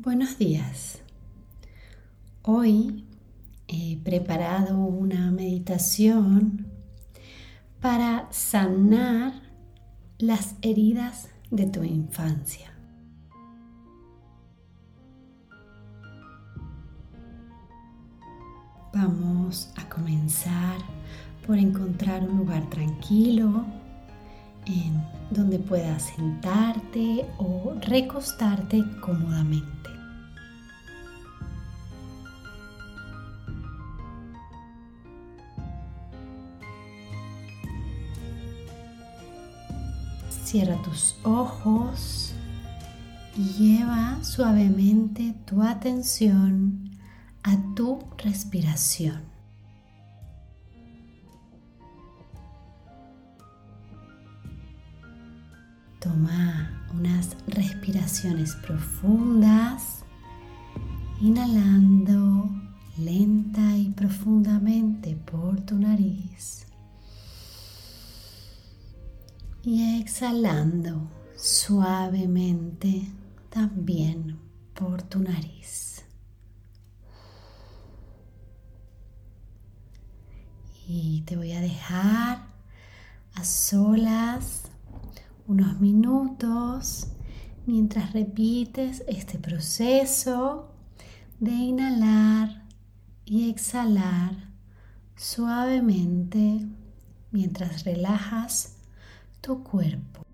Buenos días. Hoy he preparado una meditación para sanar las heridas de tu infancia. Vamos a comenzar por encontrar un lugar tranquilo en donde puedas sentarte o recostarte cómodamente. Cierra tus ojos y lleva suavemente tu atención a tu respiración. Toma unas respiraciones profundas, inhalando lenta y profundamente por tu nariz y exhalando suavemente también por tu nariz. Y te voy a dejar a solas unos minutos mientras repites este proceso de inhalar y exhalar suavemente mientras relajas tu cuerpo.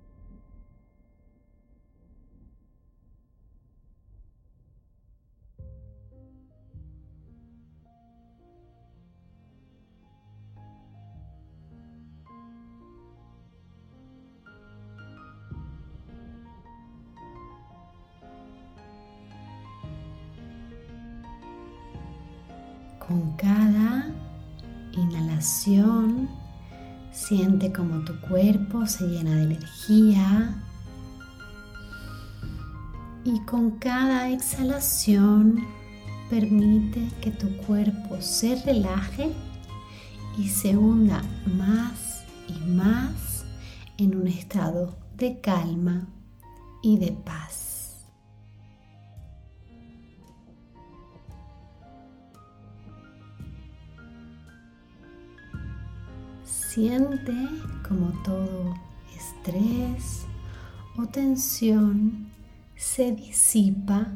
Con cada inhalación Siente como tu cuerpo se llena de energía y con cada exhalación permite que tu cuerpo se relaje y se hunda más y más en un estado de calma y de paz. Siente como todo estrés o tensión se disipa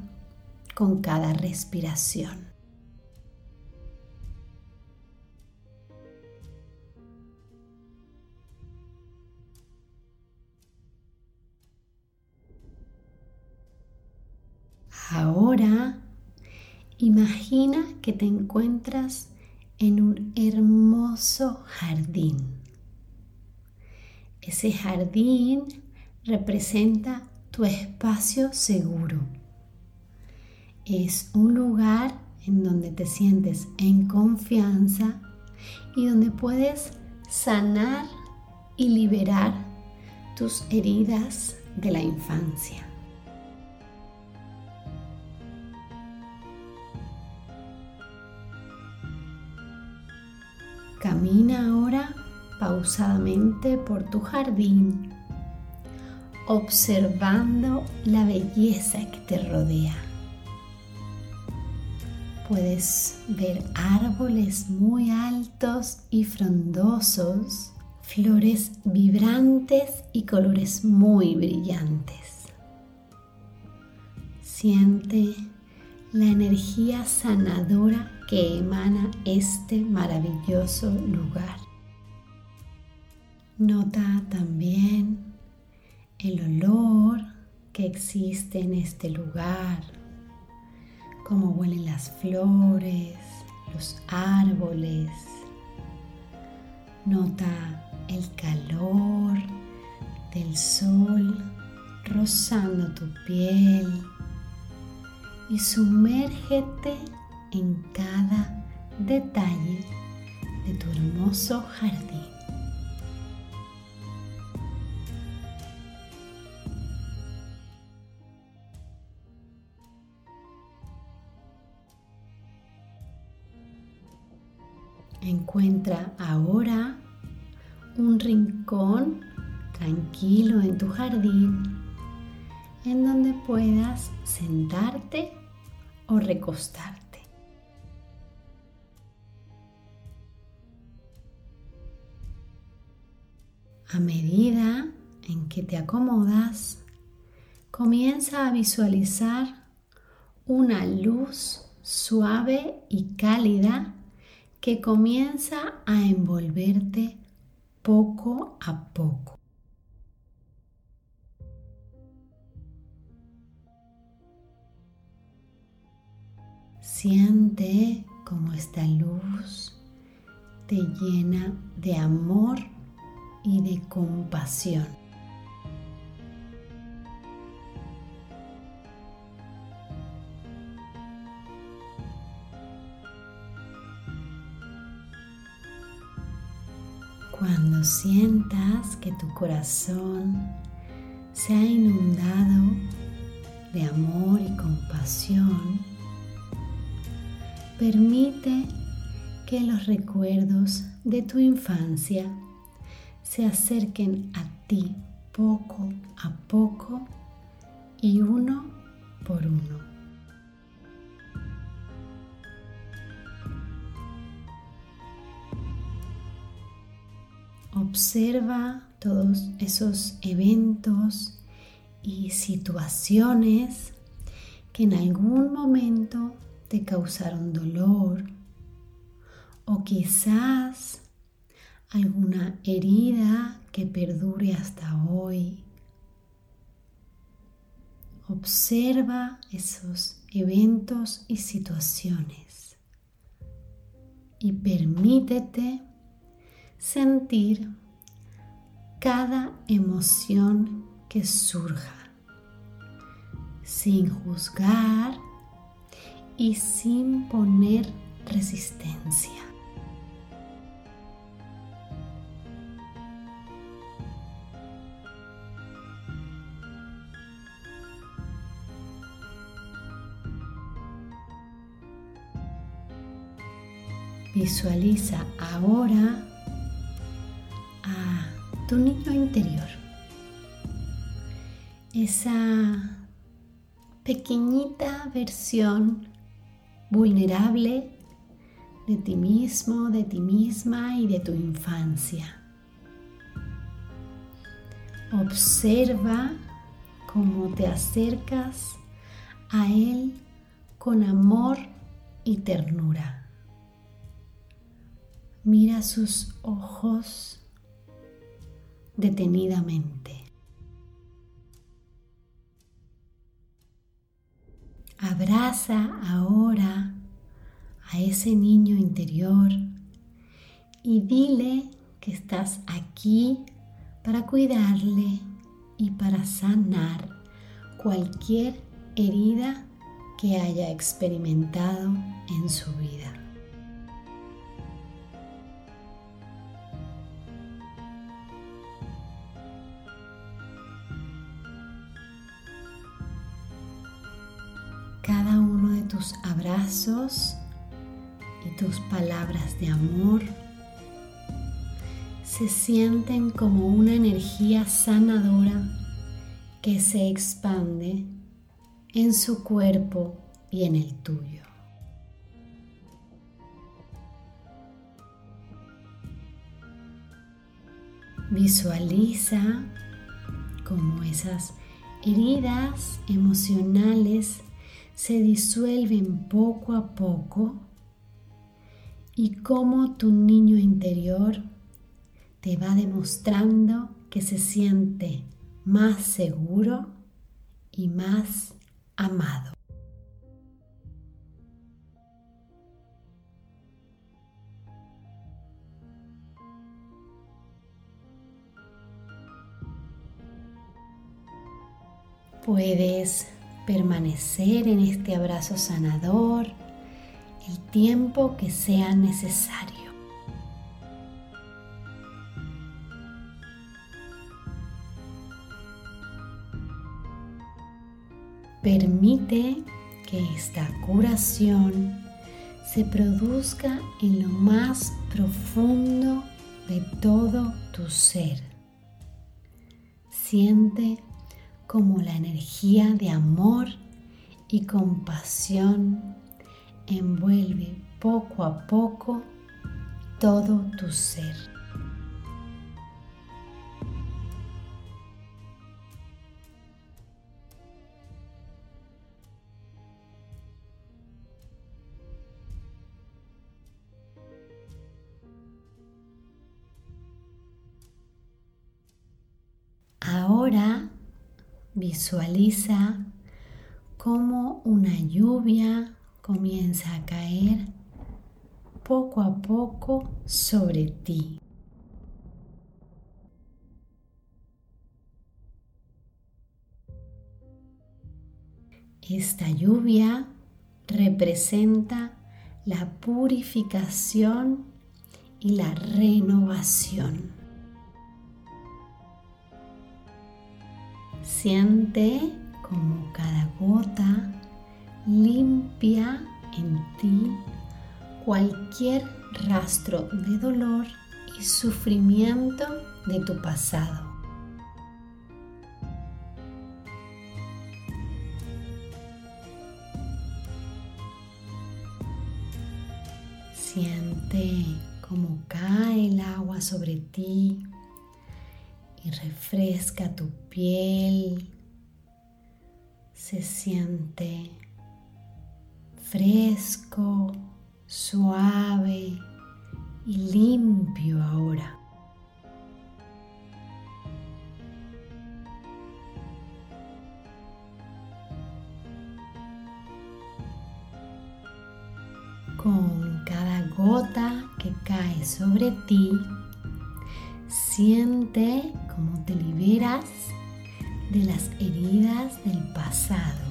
con cada respiración. Ahora imagina que te encuentras en un hermoso jardín. Ese jardín representa tu espacio seguro. Es un lugar en donde te sientes en confianza y donde puedes sanar y liberar tus heridas de la infancia. Camina ahora pausadamente por tu jardín, observando la belleza que te rodea. Puedes ver árboles muy altos y frondosos, flores vibrantes y colores muy brillantes. Siente la energía sanadora que emana este maravilloso lugar. Nota también el olor que existe en este lugar, cómo huelen las flores, los árboles. Nota el calor del sol rozando tu piel y sumérgete en cada detalle de tu hermoso jardín. Encuentra ahora un rincón tranquilo en tu jardín en donde puedas sentarte o recostarte. A medida en que te acomodas, comienza a visualizar una luz suave y cálida que comienza a envolverte poco a poco. Siente como esta luz te llena de amor y de compasión. Cuando sientas que tu corazón se ha inundado de amor y compasión, permite que los recuerdos de tu infancia se acerquen a ti poco a poco y uno por uno. Observa todos esos eventos y situaciones que en algún momento te causaron dolor o quizás alguna herida que perdure hasta hoy. Observa esos eventos y situaciones y permítete sentir cada emoción que surja, sin juzgar y sin poner resistencia. Visualiza ahora tu niño interior. Esa pequeñita versión vulnerable de ti mismo, de ti misma y de tu infancia. Observa cómo te acercas a Él con amor y ternura. Mira sus ojos detenidamente. Abraza ahora a ese niño interior y dile que estás aquí para cuidarle y para sanar cualquier herida que haya experimentado en su vida. Tus abrazos y tus palabras de amor se sienten como una energía sanadora que se expande en su cuerpo y en el tuyo. Visualiza como esas heridas emocionales se disuelven poco a poco y cómo tu niño interior te va demostrando que se siente más seguro y más amado. Puedes permanecer en este abrazo sanador el tiempo que sea necesario. Permite que esta curación se produzca en lo más profundo de todo tu ser. Siente como la energía de amor y compasión envuelve poco a poco todo tu ser. Ahora visualiza cómo una lluvia comienza a caer poco a poco sobre ti. Esta lluvia representa la purificación y la renovación. Siente como cada gota limpia en ti cualquier rastro de dolor y sufrimiento de tu pasado. Siente cómo cae el agua sobre ti refresca tu piel. Se siente fresco, suave y limpio ahora. Con cada gota que cae sobre ti, Siente cómo te liberas de las heridas del pasado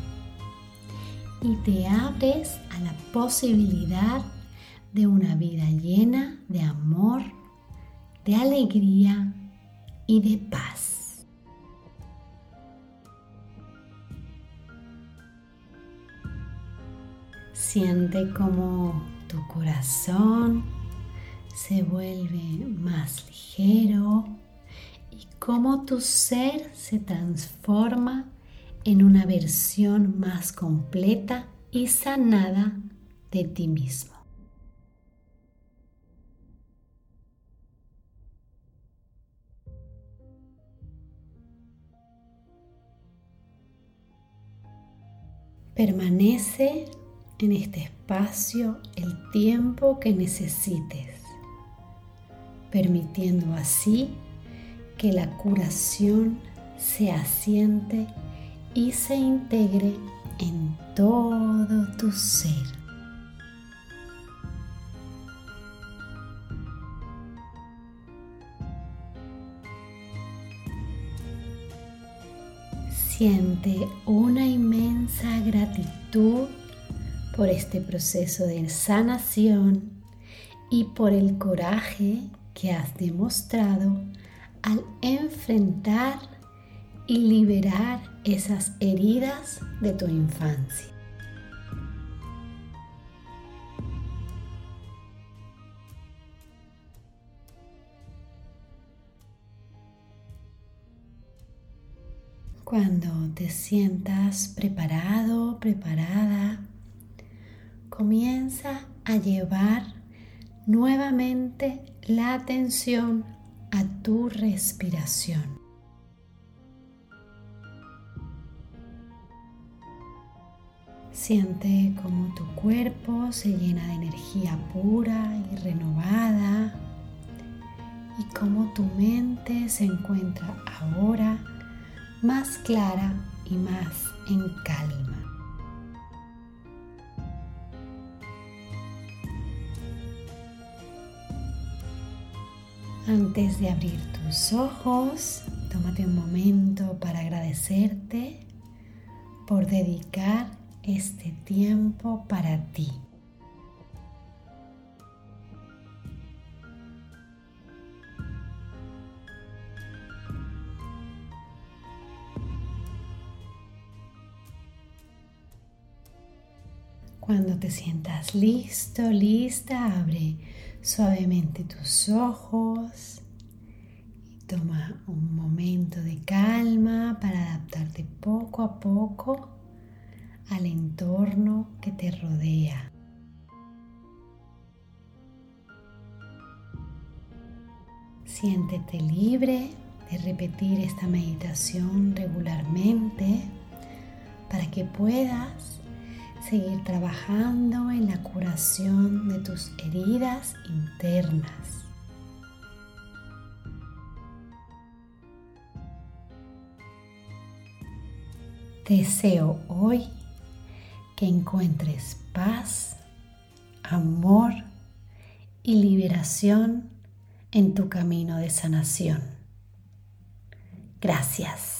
y te abres a la posibilidad de una vida llena de amor, de alegría y de paz. Siente como tu corazón se vuelve más ligero cómo tu ser se transforma en una versión más completa y sanada de ti mismo. Permanece en este espacio el tiempo que necesites permitiendo así que la curación se asiente y se integre en todo tu ser. Siente una inmensa gratitud por este proceso de sanación y por el coraje que has demostrado al enfrentar y liberar esas heridas de tu infancia. Cuando te sientas preparado, preparada, comienza a llevar nuevamente la atención a tu respiración. Siente como tu cuerpo se llena de energía pura y renovada y como tu mente se encuentra ahora más clara y más en calma. Antes de abrir tus ojos, tómate un momento para agradecerte por dedicar este tiempo para ti. Cuando te sientas listo, lista, abre suavemente tus ojos y toma un momento de calma para adaptarte poco a poco al entorno que te rodea. Siéntete libre de repetir esta meditación regularmente para que puedas seguir trabajando en la curación de tus heridas internas. Deseo hoy que encuentres paz, amor y liberación en tu camino de sanación. Gracias.